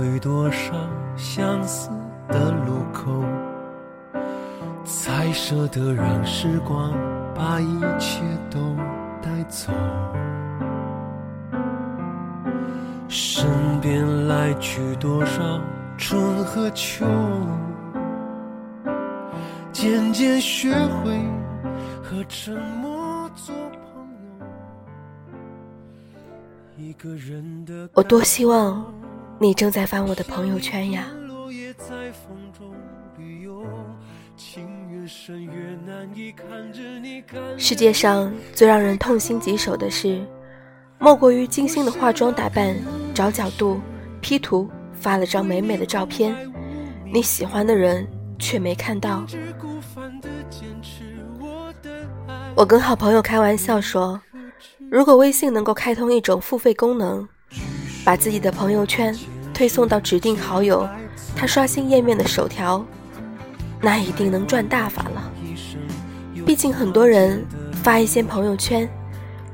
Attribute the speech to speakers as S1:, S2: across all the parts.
S1: 回多少相似的路口，才舍得让时光把一切都带走。身边来去多少春和秋，渐渐学会和沉默做朋友。一个人的
S2: 我多希望你正在翻我的朋友圈呀。世界上最让人痛心疾首的事，莫过于精心的化妆打扮、找角度、P 图，发了张美美的照片，你喜欢的人却没看到。
S1: 我
S2: 跟好朋友开玩笑说，如果微信能够开通一种付费功能，把自己的朋友圈推送到指定好友，他刷新页面的首条，那一定能赚大发了。毕竟很多人发一些朋友圈，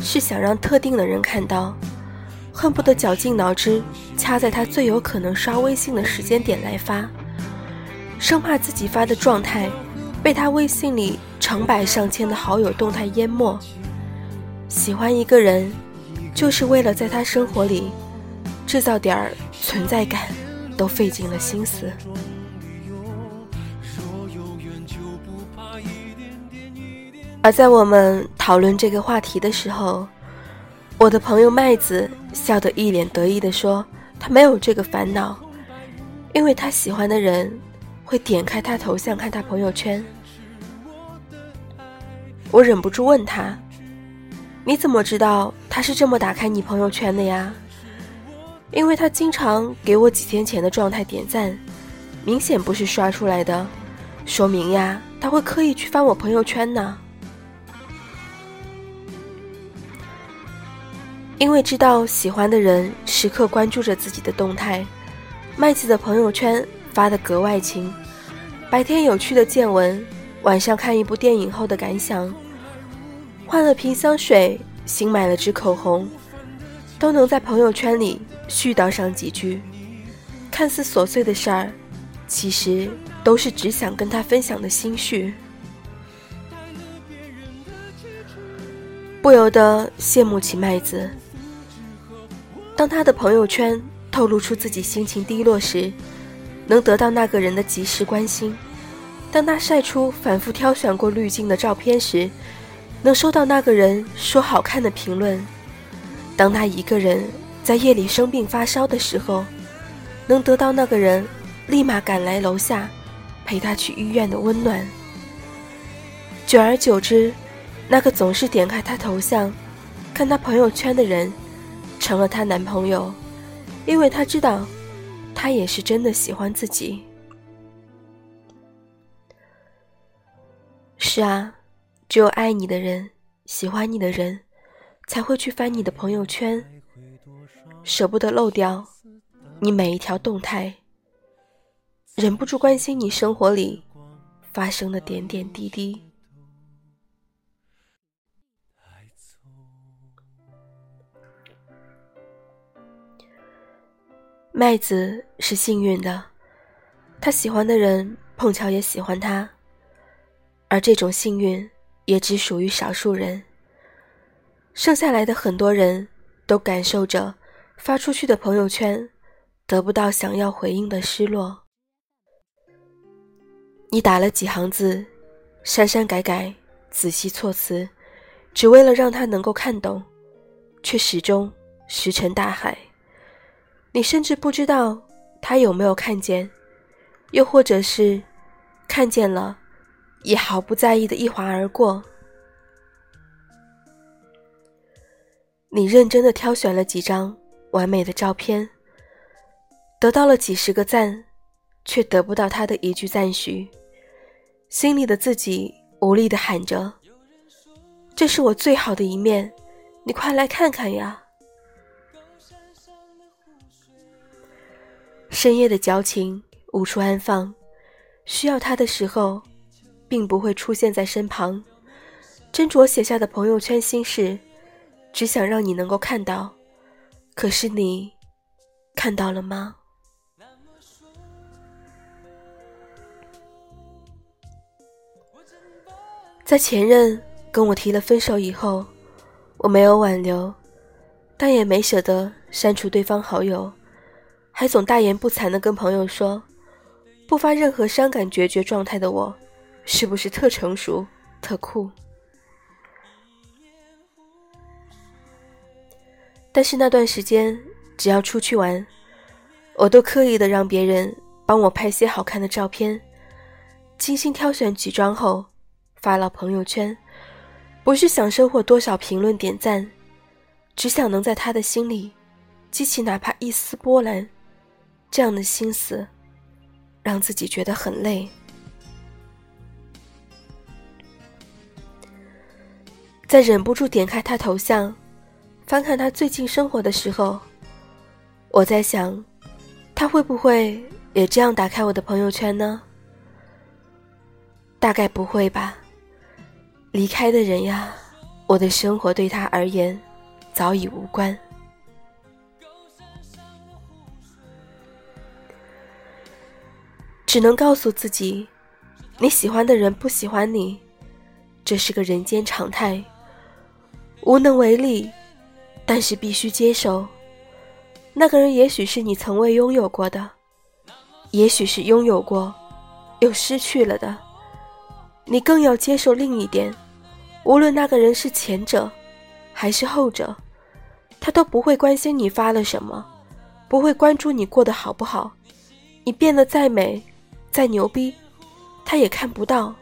S2: 是想让特定的人看到，恨不得绞尽脑汁掐在他最有可能刷微信的时间点来发，生怕自己发的状态被他微信里成百上千的好友动态淹没。喜欢一个人，就是为了在他生活里制造点儿存在感，都费尽了心思。而在我们讨论这个话题的时候，我的朋友麦子笑得一脸得意地说：“他没有这个烦恼，因为他喜欢的人会点开他头像看他朋友圈。”我忍不住问他：“你怎么知道他是这么打开你朋友圈的呀？”因为他经常给我几天前的状态点赞，明显不是刷出来的，说明呀，他会刻意去翻我朋友圈呢。因为知道喜欢的人时刻关注着自己的动态，麦子的朋友圈发的格外勤，白天有趣的见闻，晚上看一部电影后的感想，换了瓶香水，新买了支口红，都能在朋友圈里絮叨上几句。看似琐碎的事儿，其实都是只想跟他分享的心绪。不由得羡慕起麦子。当他的朋友圈透露出自己心情低落时，能得到那个人的及时关心；当他晒出反复挑选过滤镜的照片时，能收到那个人说好看的评论；当他一个人在夜里生病发烧的时候，能得到那个人立马赶来楼下陪他去医院的温暖。久而久之，那个总是点开他头像看他朋友圈的人。成了她男朋友，因为他知道，他也是真的喜欢自己。是啊，只有爱你的人、喜欢你的人，才会去翻你的朋友圈，舍不得漏掉你每一条动态，忍不住关心你生活里发生的点点滴滴。麦子是幸运的，他喜欢的人碰巧也喜欢他，而这种幸运也只属于少数人。剩下来的很多人都感受着发出去的朋友圈得不到想要回应的失落。你打了几行字，删删改改，仔细措辞，只为了让他能够看懂，却始终石沉大海。你甚至不知道他有没有看见，又或者是看见了，也毫不在意的一划而过。你认真的挑选了几张完美的照片，得到了几十个赞，却得不到他的一句赞许，心里的自己无力的喊着：“这是我最好的一面，你快来看看呀！”深夜的矫情无处安放，需要他的时候，并不会出现在身旁。斟酌写下的朋友圈心事，只想让你能够看到可是你看到了吗？在前任跟我提了分手以后我没有挽留但也没舍得删除对方好友还总大言不惭的跟朋友说不发任何伤感决绝状态的我是不是特成熟特酷？但是那段时间，只要出去玩，我都刻意的让别人帮我拍些好看的照片，精心挑选几张后。发了朋友圈，不是想收获多少评论点赞，只想能在他的心里激起哪怕一丝波澜。这样的心思，让自己觉得很累。在忍不住点开他头像，翻看他最近生活的时候，我在想，他会不会也这样打开我的朋友圈呢？大概不会吧。离开的人呀，我的生活对他而言早已无关。只能告诉自己，你喜欢的人不喜欢你，这是个人间常态，无能为力，但是必须接受。那个人也许是你从未拥有过的，也许是拥有过又失去了的。你更要接受另一点，无论那个人是前者，还是后者，他都不会关心你发了什么，不会关注你过得好不好。你变得再美，再牛逼，他也看不到。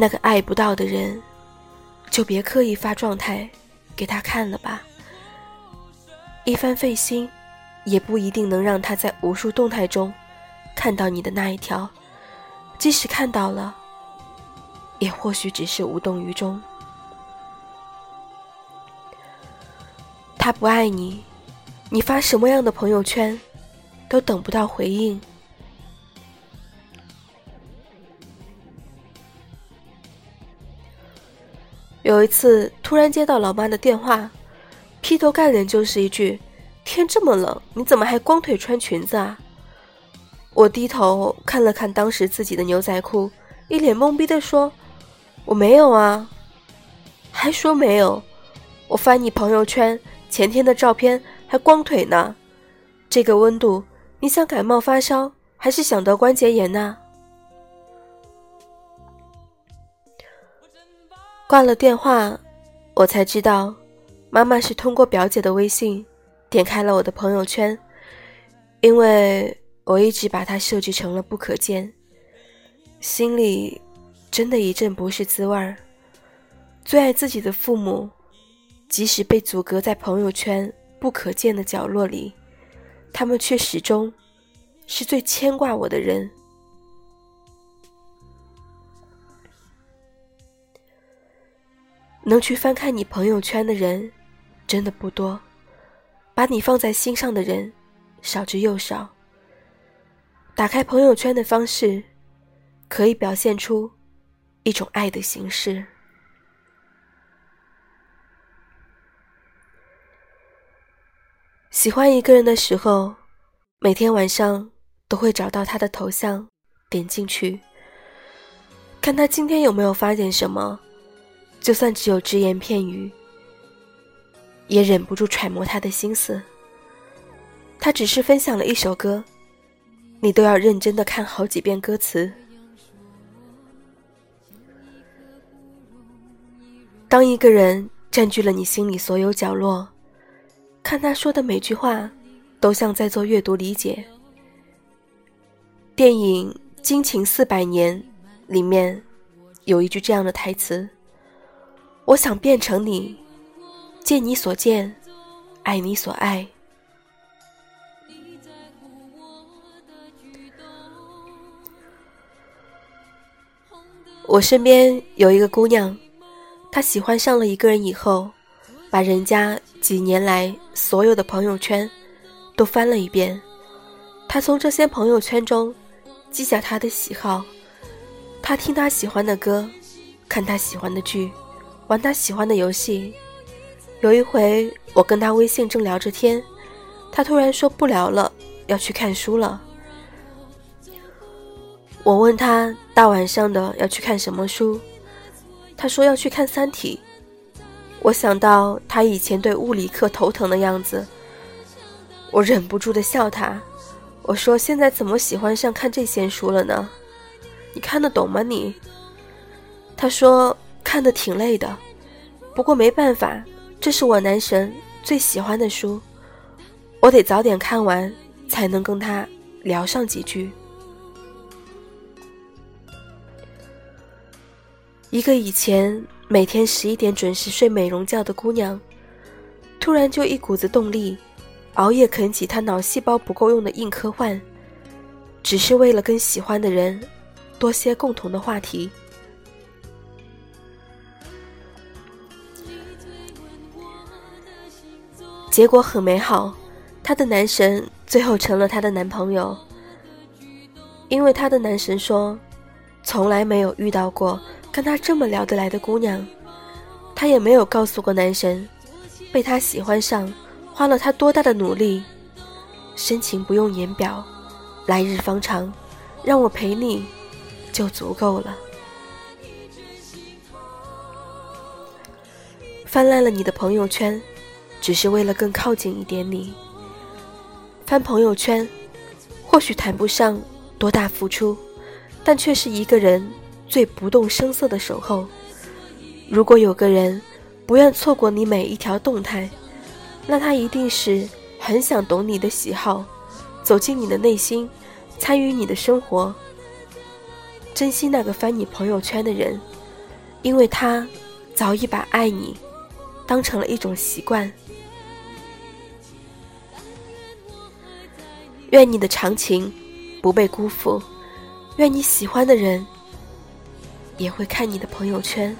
S2: 那个爱不到的人，就别刻意发状态给他看了吧。一番费心。也不一定能让他在无数动态中看到你的那一条，即使看到了，也或许只是无动于衷。他不爱你，你发什么样的朋友圈，都等不到回应。有一次，突然接到老妈的电话，劈头盖脸就是一句。天这么冷，你怎么还光腿穿裙子啊？我低头看了看当时自己的牛仔裤，一脸懵逼的说：“我没有啊。”还说没有？我翻你朋友圈，前天的照片还光腿呢。这个温度，你想感冒发烧，还是想得关节炎呢？挂了电话，我才知道，妈妈是通过表姐的微信。点开了我的朋友圈，因为我一直把它设置成了不可见，心里真的一阵不是滋味儿。最爱自己的父母，即使被阻隔在朋友圈不可见的角落里，他们却始终是最牵挂我的人。能去翻看你朋友圈的人，真的不多。把你放在心上的人，少之又少。打开朋友圈的方式，可以表现出一种爱的形式。喜欢一个人的时候，每天晚上都会找到他的头像，点进去，看他今天有没有发点什么，就算只有只言片语。也忍不住揣摩他的心思。他只是分享了一首歌，你都要认真的看好几遍歌词。当一个人占据了你心里所有角落，看他说的每句话，都像在做阅读理解。电影《惊情四百年》里面有一句这样的台词：“我想变成你。”见你所见，爱你所爱。我身边有一个姑娘，她喜欢上了一个人以后，把人家几年来所有的朋友圈都翻了一遍。她从这些朋友圈中记下他的喜好，他听他喜欢的歌，看他喜欢的剧，玩他喜欢的游戏。有一回，我跟他微信正聊着天，他突然说不聊了，要去看书了。我问他大晚上的要去看什么书，他说要去看《三体》。我想到他以前对物理课头疼的样子，我忍不住的笑他。我说：“现在怎么喜欢上看这些书了呢？你看得懂吗？你？”他说：“看得挺累的，不过没办法，这是我男神最喜欢的书，我得早点看完，才能跟他聊上几句。”一个以前。每天十一点准时睡美容觉的姑娘，突然就一股子动力，熬夜啃起她脑细胞不够用的硬科幻，只是为了跟喜欢的人多些共同的话题。结果很美好，她的男神最后成了她的男朋友，因为她的男神说，从来没有遇到过。跟他这么聊得来的姑娘，她也没有告诉过男神，被他喜欢上花了他多大的努力，深情不用言表，来日方长，让我陪你，就足够了。翻烂了你的朋友圈，只是为了更靠近一点你。翻朋友圈，或许谈不上多大付出，但却是一个人。最不动声色的守候。如果有个人不愿错过你每一条动态，那他一定是很想懂你的喜好，走进你的内心，参与你的生活。珍惜那个翻你朋友圈的人，因为他早已把爱你当成了一种习惯。愿你的长情不被辜负，愿你喜欢的人。也会看你的朋友圈。